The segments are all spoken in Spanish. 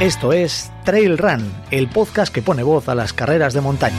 Esto es Trail Run, el podcast que pone voz a las carreras de montaña.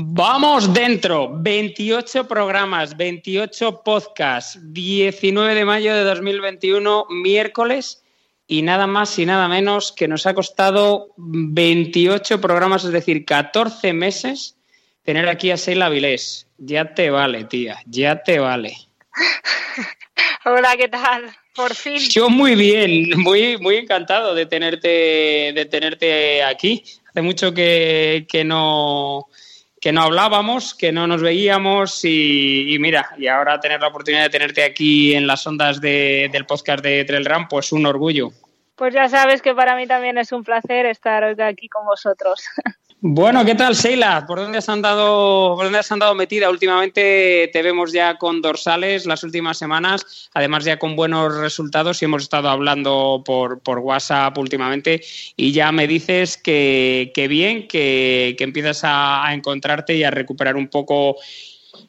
Vamos dentro, 28 programas, 28 podcasts, 19 de mayo de 2021, miércoles, y nada más y nada menos que nos ha costado 28 programas, es decir, 14 meses, tener aquí a Sheila Vilés. Ya te vale, tía, ya te vale. Hola, ¿qué tal? Por fin. Yo muy bien, muy, muy encantado de tenerte, de tenerte aquí. Hace mucho que, que no que no hablábamos, que no nos veíamos y, y, mira, y ahora tener la oportunidad de tenerte aquí en las ondas de, del podcast de Trail Run, pues un orgullo. Pues ya sabes que para mí también es un placer estar hoy aquí con vosotros. Bueno, ¿qué tal, Sheila? ¿Por dónde has andado, por dónde has andado metida? Últimamente te vemos ya con dorsales las últimas semanas, además ya con buenos resultados y hemos estado hablando por, por WhatsApp últimamente y ya me dices que, que bien, que, que empiezas a, a encontrarte y a recuperar un poco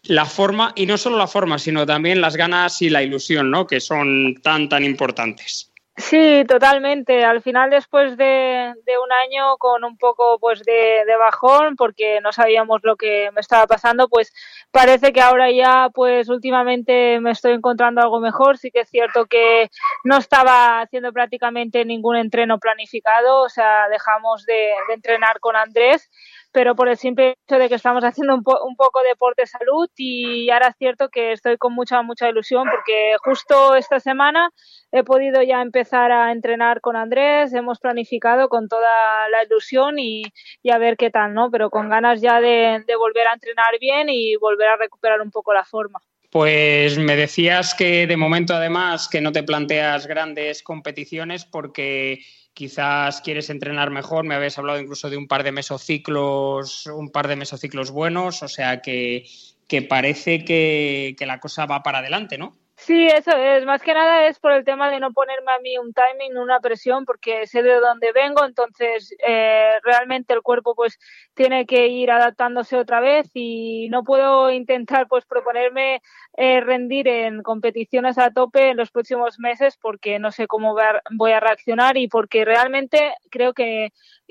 la forma, y no solo la forma, sino también las ganas y la ilusión, ¿no? Que son tan, tan importantes. Sí, totalmente. Al final, después de, un año con un poco pues de, bajón, porque no sabíamos lo que me estaba pasando, pues parece que ahora ya, pues últimamente me estoy encontrando algo mejor. Sí que es cierto que no estaba haciendo prácticamente ningún entreno planificado, o sea, dejamos de, de entrenar con Andrés pero por el simple hecho de que estamos haciendo un, po un, poco de deporte salud y ahora es cierto que estoy con mucha, mucha ilusión porque justo esta semana he podido ya empezar a entrenar con Andrés, hemos planificado con toda la ilusión y, y a ver qué tal, ¿no? Pero con ganas ya de, de volver a entrenar bien y volver a recuperar un poco la forma. Pues me decías que de momento además que no te planteas grandes competiciones porque quizás quieres entrenar mejor, me habéis hablado incluso de un par de mesociclos, un par de mesociclos buenos, o sea que, que parece que, que la cosa va para adelante, ¿no? Sí, eso es. Más que nada es por el tema de no ponerme a mí un timing, una presión, porque sé de dónde vengo, entonces eh, realmente el cuerpo pues tiene que ir adaptándose otra vez y no puedo intentar pues proponerme eh, rendir en competiciones a tope en los próximos meses porque no sé cómo voy a reaccionar y porque realmente creo que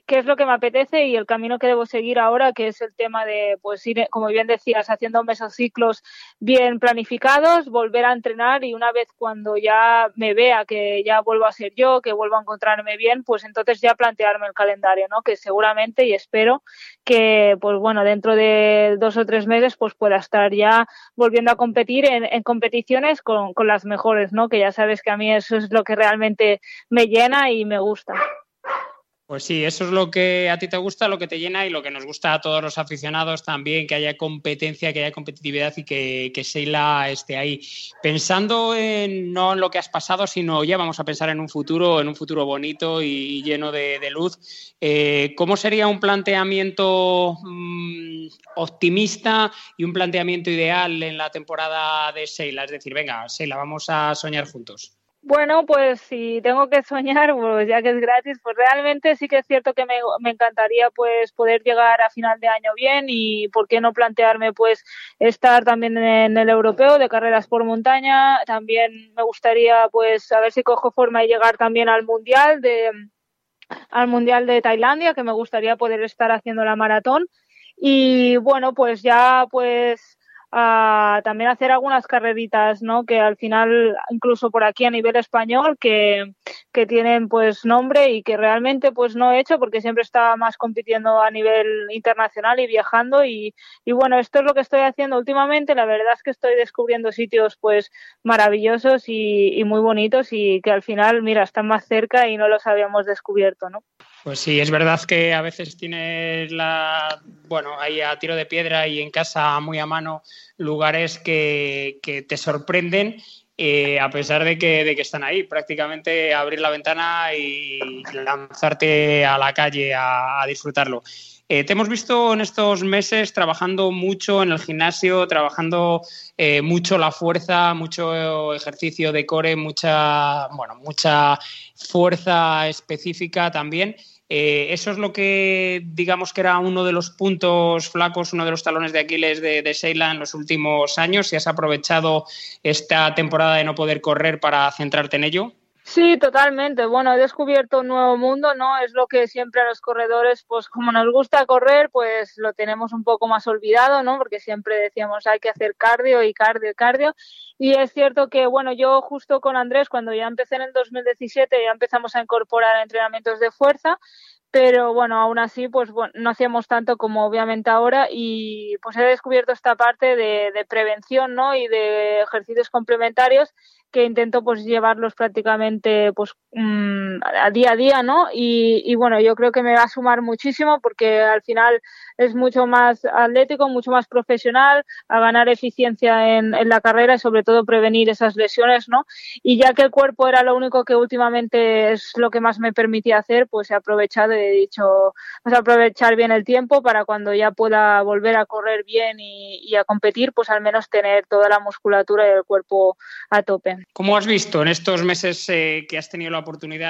qué es lo que me apetece y el camino que debo seguir ahora, que es el tema de, pues ir, como bien decías, haciendo mesociclos bien planificados, volver a entrenar y una vez cuando ya me vea que ya vuelvo a ser yo, que vuelvo a encontrarme bien, pues entonces ya plantearme el calendario, ¿no? Que seguramente y espero que, pues bueno, dentro de dos o tres meses, pues pueda estar ya volviendo a competir en, en competiciones con, con las mejores, ¿no? Que ya sabes que a mí eso es lo que realmente me llena y me gusta. Pues sí, eso es lo que a ti te gusta, lo que te llena y lo que nos gusta a todos los aficionados también, que haya competencia, que haya competitividad y que, que Sheila esté ahí. Pensando en, no en lo que has pasado, sino ya vamos a pensar en un futuro, en un futuro bonito y lleno de, luz. Eh, ¿Cómo sería un planteamiento mmm, optimista y un planteamiento ideal en la temporada de Sheila? Es decir, venga, Sheila, vamos a soñar juntos. Bueno, pues si tengo que soñar, pues ya que es gratis, pues realmente sí que es cierto que me, me, encantaría pues poder llegar a final de año bien y por qué no plantearme pues estar también en el europeo de carreras por montaña. También me gustaría pues a ver si cojo forma y llegar también al mundial de al mundial de Tailandia, que me gustaría poder estar haciendo la maratón. Y bueno, pues ya pues a también hacer algunas carreritas, ¿no? Que al final, incluso por aquí a nivel español, que, que tienen pues nombre y que realmente pues no he hecho porque siempre estaba más compitiendo a nivel internacional y viajando y, y bueno, esto es lo que estoy haciendo últimamente. La verdad es que estoy descubriendo sitios pues maravillosos y, y muy bonitos y que al final, mira, están más cerca y no los habíamos descubierto, ¿no? Pues sí, es verdad que a veces tienes la, bueno, ahí a tiro de piedra y en casa muy a mano lugares que, que te sorprenden eh, a pesar de que, de que, están ahí. Prácticamente abrir la ventana y lanzarte a la calle a, a disfrutarlo. Eh, te hemos visto en estos meses trabajando mucho en el gimnasio, trabajando eh, mucho la fuerza, mucho ejercicio de core, mucha, bueno, mucha fuerza específica también. Eh, eso es lo que digamos que era uno de los puntos flacos, uno de los talones de Aquiles de, de Seila en los últimos años. Si has aprovechado esta temporada de no poder correr para centrarte en ello. Sí, totalmente. Bueno, he descubierto un nuevo mundo, ¿no? Es lo que siempre a los corredores, pues como nos gusta correr, pues lo tenemos un poco más olvidado, ¿no? Porque siempre decíamos hay que hacer cardio y cardio y cardio. Y es cierto que, bueno, yo justo con Andrés, cuando ya empecé en el 2017, ya empezamos a incorporar entrenamientos de fuerza pero bueno, aún así, pues bueno, no hacíamos tanto como obviamente ahora y pues he descubierto esta parte de, de prevención, ¿no? Y de ejercicios complementarios que intento pues llevarlos prácticamente pues mmm, a día a día, ¿no? Y, y, bueno, yo creo que me va a sumar muchísimo porque al final es mucho más atlético, mucho más profesional, a ganar eficiencia en, en la carrera y sobre todo prevenir esas lesiones, ¿no? Y ya que el cuerpo era lo único que últimamente es lo que más me permitía hacer, pues he aprovechado y he dicho, vamos a aprovechar bien el tiempo para cuando ya pueda volver a correr bien y, y a competir, pues al menos tener toda la musculatura y el cuerpo a tope. ¿Cómo has visto en estos meses eh, que has tenido la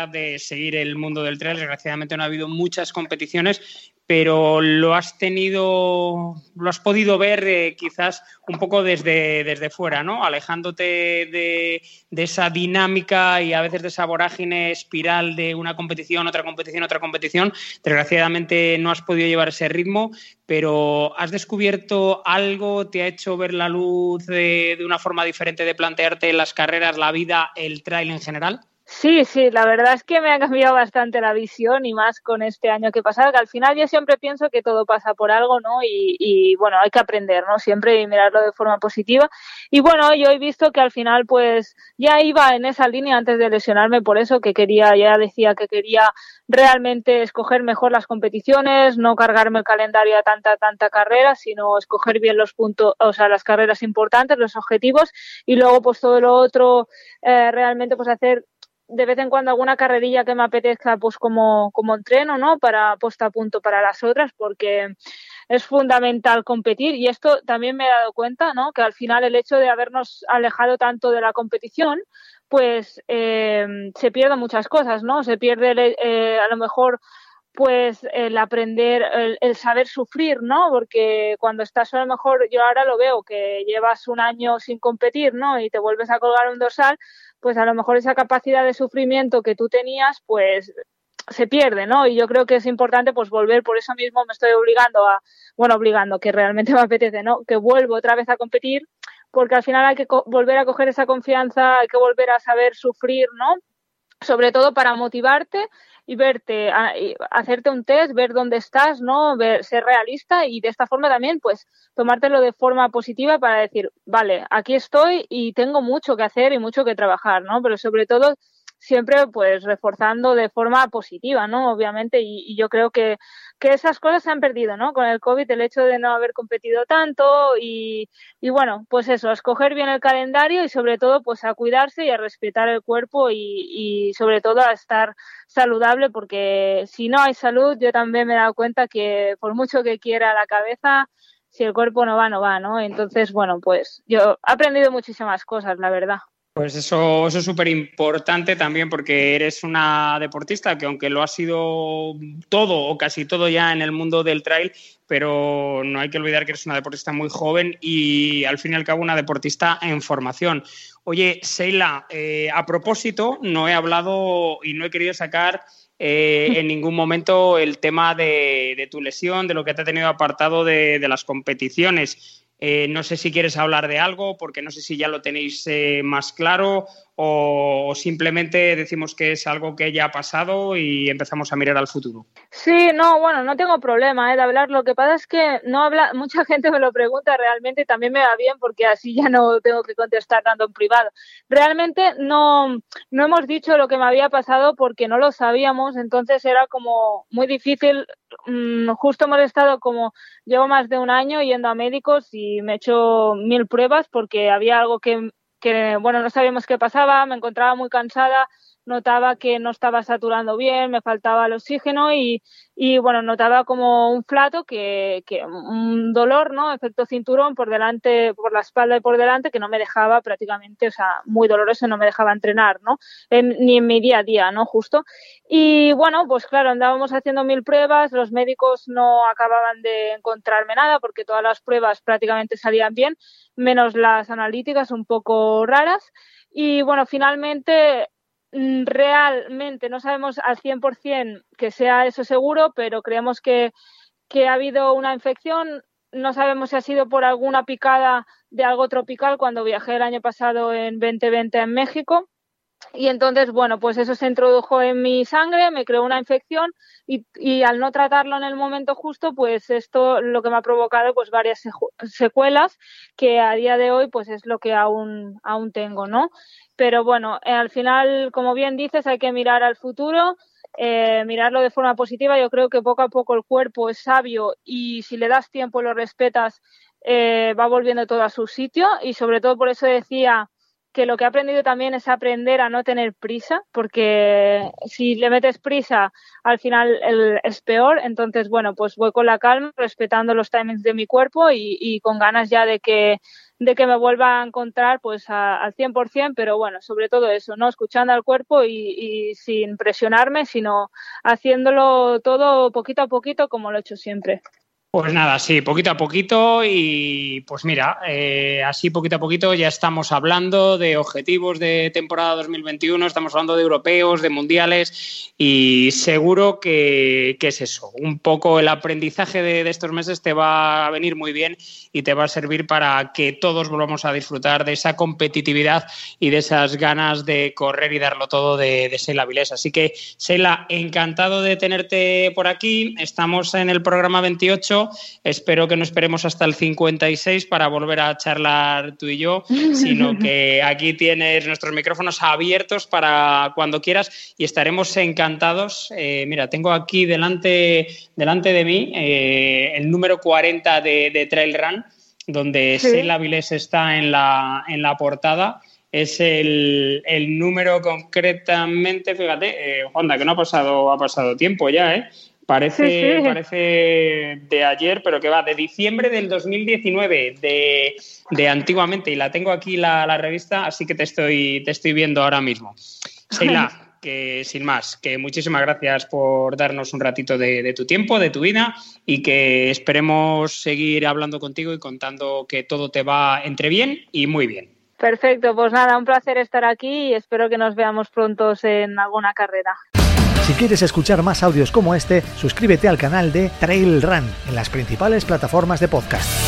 de seguir el mundo del trail? Desgraciadamente no ha habido muchas competiciones, pero lo has tenido, lo has podido ver eh, quizás un poco desde, desde fuera, ¿no? Alejándote de, de, esa dinámica y a veces de esa vorágine espiral de una competición, otra competición, otra competición. Desgraciadamente no has podido llevar ese ritmo, pero ¿has descubierto algo? ¿Te ha hecho ver la luz de, de una forma diferente de plantearte las carreras, la vida, el trail en general? Sí, sí, la verdad es que me ha cambiado bastante la visión y más con este año que pasado, que al final yo siempre pienso que todo pasa por algo, ¿no? Y, y, bueno, hay que aprender, ¿no? Siempre y mirarlo de forma positiva. Y bueno, yo he visto que al final pues ya iba en esa línea antes de lesionarme, por eso que quería, ya decía que quería realmente escoger mejor las competiciones, no cargarme el calendario a tanta, tanta carrera, sino escoger bien los puntos, o sea, las carreras importantes, los objetivos y luego pues todo lo otro eh, realmente pues hacer de vez en cuando alguna carrerilla que me apetezca pues como, como entreno, ¿no? Para puesta a punto para las otras, porque es fundamental competir y esto también me he dado cuenta, ¿no? Que al final el hecho de habernos alejado tanto de la competición, pues eh, se pierden muchas cosas, ¿no? Se pierde eh, a lo mejor pues el aprender, el, saber sufrir, ¿no? Porque cuando estás a lo mejor, yo ahora lo veo, que llevas un año sin competir, ¿no? Y te vuelves a colgar un dorsal, pues a lo mejor esa capacidad de sufrimiento que tú tenías, pues se pierde, ¿no? Y yo creo que es importante pues volver, por eso mismo me estoy obligando a, bueno, obligando, que realmente me apetece, ¿no? Que vuelvo otra vez a competir, porque al final hay que volver a coger esa confianza, hay que volver a saber sufrir, ¿no? Sobre todo para motivarte y verte, a, hacerte un test, ver dónde estás, ¿no? Ver, ser realista y de esta forma también, pues, tomártelo de forma positiva para decir, vale, aquí estoy y tengo mucho que hacer y mucho que trabajar, ¿no? Pero sobre todo, siempre, pues, reforzando de forma positiva, ¿no? Obviamente, y, yo creo que, que esas cosas se han perdido, ¿no? Con el COVID, el hecho de no haber competido tanto y, y bueno, pues eso, a escoger bien el calendario y sobre todo, pues, a cuidarse y a respetar el cuerpo y, y sobre todo a estar saludable porque si no hay salud, yo también me he dado cuenta que por mucho que quiera la cabeza, si el cuerpo no va, no va, ¿no? Entonces, bueno, pues yo he aprendido muchísimas cosas, la verdad. Pues eso, eso es súper importante también porque eres una deportista que aunque lo ha sido todo o casi todo ya en el mundo del trail, pero no hay que olvidar que eres una deportista muy joven y al fin y al cabo una deportista en formación. Oye, Seila, eh, a propósito, no he hablado y no he querido sacar eh, en ningún momento el tema de, tu lesión, de lo que te ha tenido apartado de las competiciones. Eh, no sé si quieres hablar de algo, porque no sé si ya lo tenéis eh, más claro o, simplemente decimos que es algo que ya ha pasado y empezamos a mirar al futuro. Sí, no, bueno, no tengo problema ¿eh? de hablar. Lo que pasa es que no habla, mucha gente me lo pregunta realmente y también me va bien porque así ya no tengo que contestar tanto en privado. Realmente no, no hemos dicho lo que me había pasado porque no lo sabíamos, entonces era como muy difícil. Mm, justo hemos estado como, llevo más de un año yendo a médicos y me he hecho mil pruebas porque había algo que que bueno, no sabíamos qué pasaba, me encontraba muy cansada, notaba que no estaba saturando bien, me faltaba el oxígeno y, bueno, notaba como un flato que, un dolor, ¿no? Efecto cinturón por delante, por la espalda y por delante que no me dejaba prácticamente, o sea, muy doloroso, no me dejaba entrenar, ¿no? ni en mi día a día, ¿no? Justo. Y bueno, pues claro, andábamos haciendo mil pruebas, los médicos no acababan de encontrarme nada porque todas las pruebas prácticamente salían bien, menos las analíticas un poco raras. Y bueno, finalmente realmente no sabemos al 100% que sea eso seguro, pero creemos que, que ha habido una infección. No sabemos si ha sido por alguna picada de algo tropical cuando viajé el año pasado en 2020 en México y entonces, bueno, pues eso se introdujo en mi sangre, me creó una infección y, y, al no tratarlo en el momento justo, pues esto lo que me ha provocado pues varias secuelas que a día de hoy pues es lo que aún, aún tengo, ¿no? Pero bueno, eh, al final, como bien dices, hay que mirar al futuro, eh, mirarlo de forma positiva. Yo creo que poco a poco el cuerpo es sabio y si le das tiempo y lo respetas, eh, va volviendo todo a su sitio y sobre todo por eso decía que lo que he aprendido también es aprender a no tener prisa, porque si le metes prisa, al final es peor. Entonces, bueno, pues voy con la calma, respetando los timings de mi cuerpo y, con ganas ya de que de que me vuelva a encontrar pues al 100%, pero bueno, sobre todo eso, ¿no? Escuchando al cuerpo y, y sin presionarme, sino haciéndolo todo poquito a poquito como lo he hecho siempre. Pues nada, sí, poquito a poquito y pues mira, eh, así poquito a poquito ya estamos hablando de objetivos de temporada 2021, estamos hablando de europeos, de mundiales y seguro que, es eso, un poco el aprendizaje de, estos meses te va a venir muy bien y te va a servir para que todos volvamos a disfrutar de esa competitividad y de esas ganas de correr y darlo todo de, de Vilés. Así que Seila, encantado de tenerte por aquí, estamos en el programa 28 Espero que no esperemos hasta el 56 para volver a charlar tú y yo, sino que aquí tienes nuestros micrófonos abiertos para cuando quieras y estaremos encantados. Eh, mira, tengo aquí delante, delante de mí eh, el número 40 de, Trail Run, donde sí. Sela Vilés está en la, en la portada es el, número concretamente, fíjate, eh, Honda, que no ha pasado, ha pasado tiempo ya, ¿eh? Parece, parece de ayer, pero que va de diciembre del 2019, de, de antiguamente, y la tengo aquí la, la, revista, así que te estoy, te estoy viendo ahora mismo. Sheila, que sin más, que muchísimas gracias por darnos un ratito de, de, tu tiempo, de tu vida, y que esperemos seguir hablando contigo y contando que todo te va entre bien y muy bien. Perfecto, pues nada, un placer estar aquí y espero que nos veamos pronto en alguna carrera. Si quieres escuchar más audios como este, suscríbete al canal de Trail Run en las principales plataformas de podcast.